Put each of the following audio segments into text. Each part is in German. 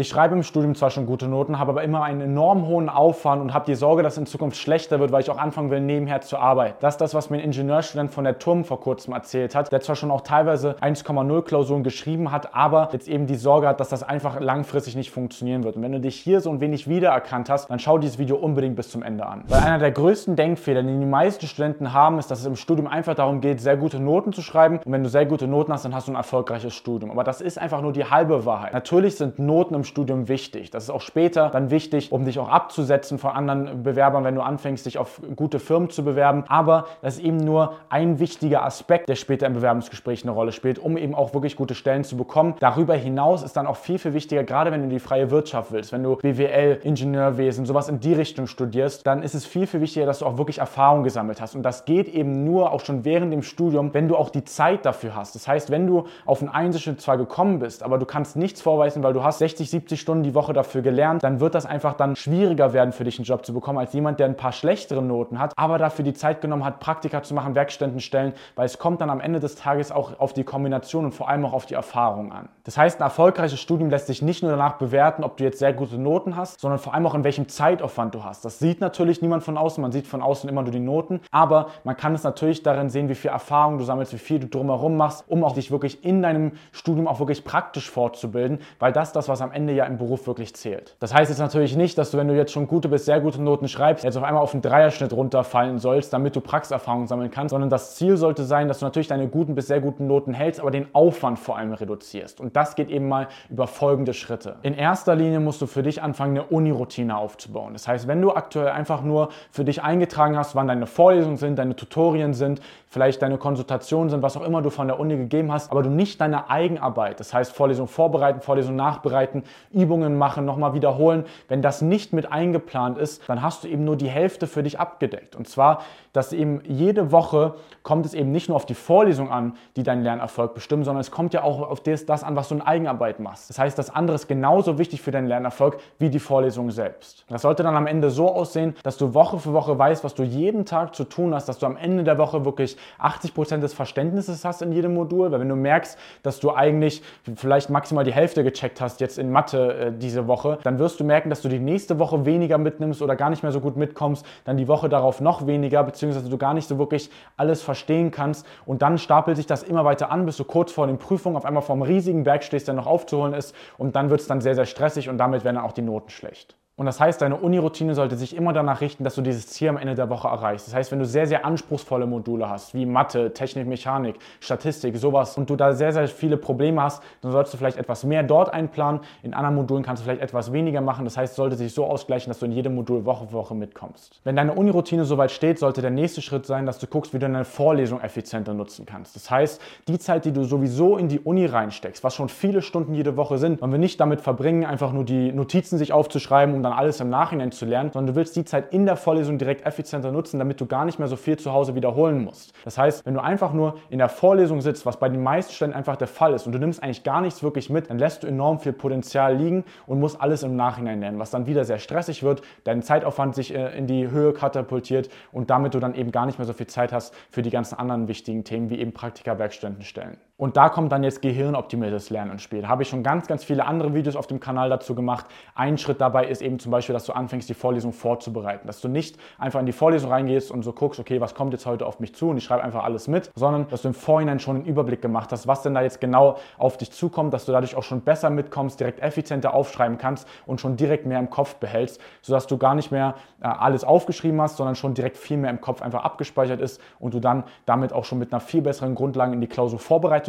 Ich schreibe im Studium zwar schon gute Noten, habe aber immer einen enorm hohen Aufwand und habe die Sorge, dass es in Zukunft schlechter wird, weil ich auch anfangen will, nebenher zu arbeiten. Das ist das, was mir ein Ingenieurstudent von der TUM vor kurzem erzählt hat, der zwar schon auch teilweise 1,0 Klausuren geschrieben hat, aber jetzt eben die Sorge hat, dass das einfach langfristig nicht funktionieren wird. Und wenn du dich hier so ein wenig wiedererkannt hast, dann schau dieses Video unbedingt bis zum Ende an. Weil einer der größten Denkfehler, den die meisten Studenten haben, ist, dass es im Studium einfach darum geht, sehr gute Noten zu schreiben. Und wenn du sehr gute Noten hast, dann hast du ein erfolgreiches Studium. Aber das ist einfach nur die halbe Wahrheit. Natürlich sind Noten im Studium wichtig. Das ist auch später dann wichtig, um dich auch abzusetzen von anderen Bewerbern, wenn du anfängst, dich auf gute Firmen zu bewerben. Aber das ist eben nur ein wichtiger Aspekt, der später im Bewerbungsgespräch eine Rolle spielt, um eben auch wirklich gute Stellen zu bekommen. Darüber hinaus ist dann auch viel, viel wichtiger, gerade wenn du die freie Wirtschaft willst, wenn du BWL, Ingenieurwesen, sowas in die Richtung studierst, dann ist es viel, viel wichtiger, dass du auch wirklich Erfahrung gesammelt hast. Und das geht eben nur auch schon während dem Studium, wenn du auch die Zeit dafür hast. Das heißt, wenn du auf einen Einzelschnitt zwar gekommen bist, aber du kannst nichts vorweisen, weil du hast 60, 70 Stunden die Woche dafür gelernt, dann wird das einfach dann schwieriger werden für dich einen Job zu bekommen als jemand, der ein paar schlechtere Noten hat, aber dafür die Zeit genommen hat, Praktika zu machen, Werkstätten stellen, weil es kommt dann am Ende des Tages auch auf die Kombination und vor allem auch auf die Erfahrung an. Das heißt, ein erfolgreiches Studium lässt sich nicht nur danach bewerten, ob du jetzt sehr gute Noten hast, sondern vor allem auch in welchem Zeitaufwand du hast. Das sieht natürlich niemand von außen, man sieht von außen immer nur die Noten, aber man kann es natürlich darin sehen, wie viel Erfahrung du sammelst, wie viel du drumherum machst, um auch dich wirklich in deinem Studium auch wirklich praktisch fortzubilden, weil das das, was am Ende ja im Beruf wirklich zählt. Das heißt jetzt natürlich nicht, dass du, wenn du jetzt schon gute bis sehr gute Noten schreibst, jetzt auf einmal auf einen Dreierschnitt runterfallen sollst, damit du Praxiserfahrung sammeln kannst, sondern das Ziel sollte sein, dass du natürlich deine guten bis sehr guten Noten hältst, aber den Aufwand vor allem reduzierst. Und das geht eben mal über folgende Schritte. In erster Linie musst du für dich anfangen, eine Uni-Routine aufzubauen. Das heißt, wenn du aktuell einfach nur für dich eingetragen hast, wann deine Vorlesungen sind, deine Tutorien sind, vielleicht deine Konsultationen sind, was auch immer du von der Uni gegeben hast, aber du nicht deine Eigenarbeit, das heißt Vorlesung vorbereiten, Vorlesung nachbereiten, Übungen machen, nochmal wiederholen, wenn das nicht mit eingeplant ist, dann hast du eben nur die Hälfte für dich abgedeckt. Und zwar, dass eben jede Woche kommt es eben nicht nur auf die Vorlesung an, die deinen Lernerfolg bestimmen, sondern es kommt ja auch auf das, das an, was du in Eigenarbeit machst. Das heißt, das andere ist genauso wichtig für deinen Lernerfolg wie die Vorlesung selbst. Das sollte dann am Ende so aussehen, dass du Woche für Woche weißt, was du jeden Tag zu tun hast, dass du am Ende der Woche wirklich 80 Prozent des Verständnisses hast in jedem Modul, weil wenn du merkst, dass du eigentlich vielleicht maximal die Hälfte gecheckt hast jetzt in Mathe äh, diese Woche, dann wirst du merken, dass du die nächste Woche weniger mitnimmst oder gar nicht mehr so gut mitkommst, dann die Woche darauf noch weniger, beziehungsweise du gar nicht so wirklich alles verstehen kannst und dann stapelt sich das immer weiter an, bis du kurz vor den Prüfungen auf einmal vor einem riesigen Berg stehst, der noch aufzuholen ist und dann wird es dann sehr, sehr stressig und damit werden auch die Noten schlecht. Und das heißt, deine Uni-Routine sollte sich immer danach richten, dass du dieses Ziel am Ende der Woche erreichst. Das heißt, wenn du sehr, sehr anspruchsvolle Module hast, wie Mathe, Technik, Mechanik, Statistik, sowas, und du da sehr, sehr viele Probleme hast, dann solltest du vielleicht etwas mehr dort einplanen. In anderen Modulen kannst du vielleicht etwas weniger machen. Das heißt, es sollte sich so ausgleichen, dass du in jedem Modul Woche für Woche mitkommst. Wenn deine Uni-Routine soweit steht, sollte der nächste Schritt sein, dass du guckst, wie du deine Vorlesung effizienter nutzen kannst. Das heißt, die Zeit, die du sowieso in die Uni reinsteckst, was schon viele Stunden jede Woche sind, wollen wir nicht damit verbringen, einfach nur die Notizen sich aufzuschreiben und dann alles im Nachhinein zu lernen, sondern du willst die Zeit in der Vorlesung direkt effizienter nutzen, damit du gar nicht mehr so viel zu Hause wiederholen musst. Das heißt, wenn du einfach nur in der Vorlesung sitzt, was bei den meisten Stellen einfach der Fall ist und du nimmst eigentlich gar nichts wirklich mit, dann lässt du enorm viel Potenzial liegen und musst alles im Nachhinein lernen, was dann wieder sehr stressig wird, dein Zeitaufwand sich äh, in die Höhe katapultiert und damit du dann eben gar nicht mehr so viel Zeit hast für die ganzen anderen wichtigen Themen wie eben Praktika, Werkstätten stellen. Und da kommt dann jetzt gehirnoptimiertes Lernen ins Spiel. Habe ich schon ganz, ganz viele andere Videos auf dem Kanal dazu gemacht. Ein Schritt dabei ist eben zum Beispiel, dass du anfängst, die Vorlesung vorzubereiten. Dass du nicht einfach in die Vorlesung reingehst und so guckst, okay, was kommt jetzt heute auf mich zu und ich schreibe einfach alles mit, sondern dass du im Vorhinein schon einen Überblick gemacht hast, was denn da jetzt genau auf dich zukommt, dass du dadurch auch schon besser mitkommst, direkt effizienter aufschreiben kannst und schon direkt mehr im Kopf behältst, sodass du gar nicht mehr äh, alles aufgeschrieben hast, sondern schon direkt viel mehr im Kopf einfach abgespeichert ist und du dann damit auch schon mit einer viel besseren Grundlage in die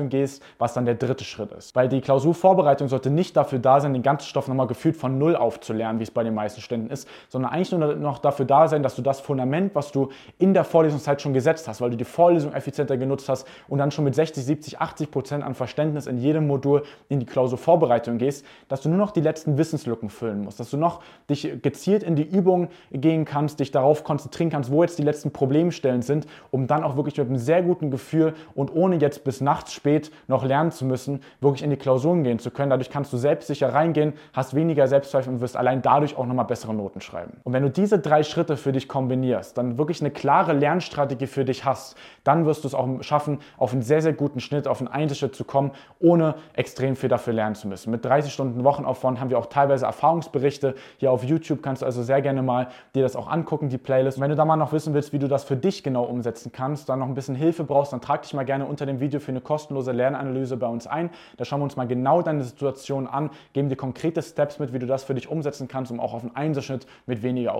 Klausurvorbereitung gehst, was dann der dritte Schritt ist. Weil die Klausurvorbereitung sollte nicht dafür da sein, den ganzen Stoff nochmal gefühlt von Null aufzulernen, wie es bei den meisten Ständen ist, sondern eigentlich nur noch dafür da sein, dass du das Fundament, was du in der Vorlesungszeit schon gesetzt hast, weil du die Vorlesung effizienter genutzt hast und dann schon mit 60, 70, 80 Prozent an Verständnis in jedem Modul in die Klausurvorbereitung gehst, dass du nur noch die letzten Wissenslücken füllen musst, dass du noch dich gezielt in die Übung gehen kannst, dich darauf konzentrieren kannst, wo jetzt die letzten Problemstellen sind, um dann auch wirklich mit einem sehr guten Gefühl und ohne jetzt bis nachts spät spät noch lernen zu müssen, wirklich in die Klausuren gehen zu können. Dadurch kannst du selbstsicher reingehen, hast weniger Selbstzweifel und wirst allein dadurch auch nochmal bessere Noten schreiben. Und wenn du diese drei Schritte für dich kombinierst, dann wirklich eine klare Lernstrategie für dich hast, dann wirst du es auch schaffen, auf einen sehr, sehr guten Schnitt, auf einen Einzelschritt zu kommen, ohne extrem viel dafür lernen zu müssen. Mit 30 Stunden Wochenaufwand haben wir auch teilweise Erfahrungsberichte. Hier auf YouTube kannst du also sehr gerne mal dir das auch angucken, die Playlist. Und wenn du da mal noch wissen willst, wie du das für dich genau umsetzen kannst, dann noch ein bisschen Hilfe brauchst, dann trag dich mal gerne unter dem Video für eine kostenlose Lernanalyse bei uns ein. Da schauen wir uns mal genau deine Situation an, geben dir konkrete Steps mit, wie du das für dich umsetzen kannst, um auch auf einen Einzelschnitt mit weniger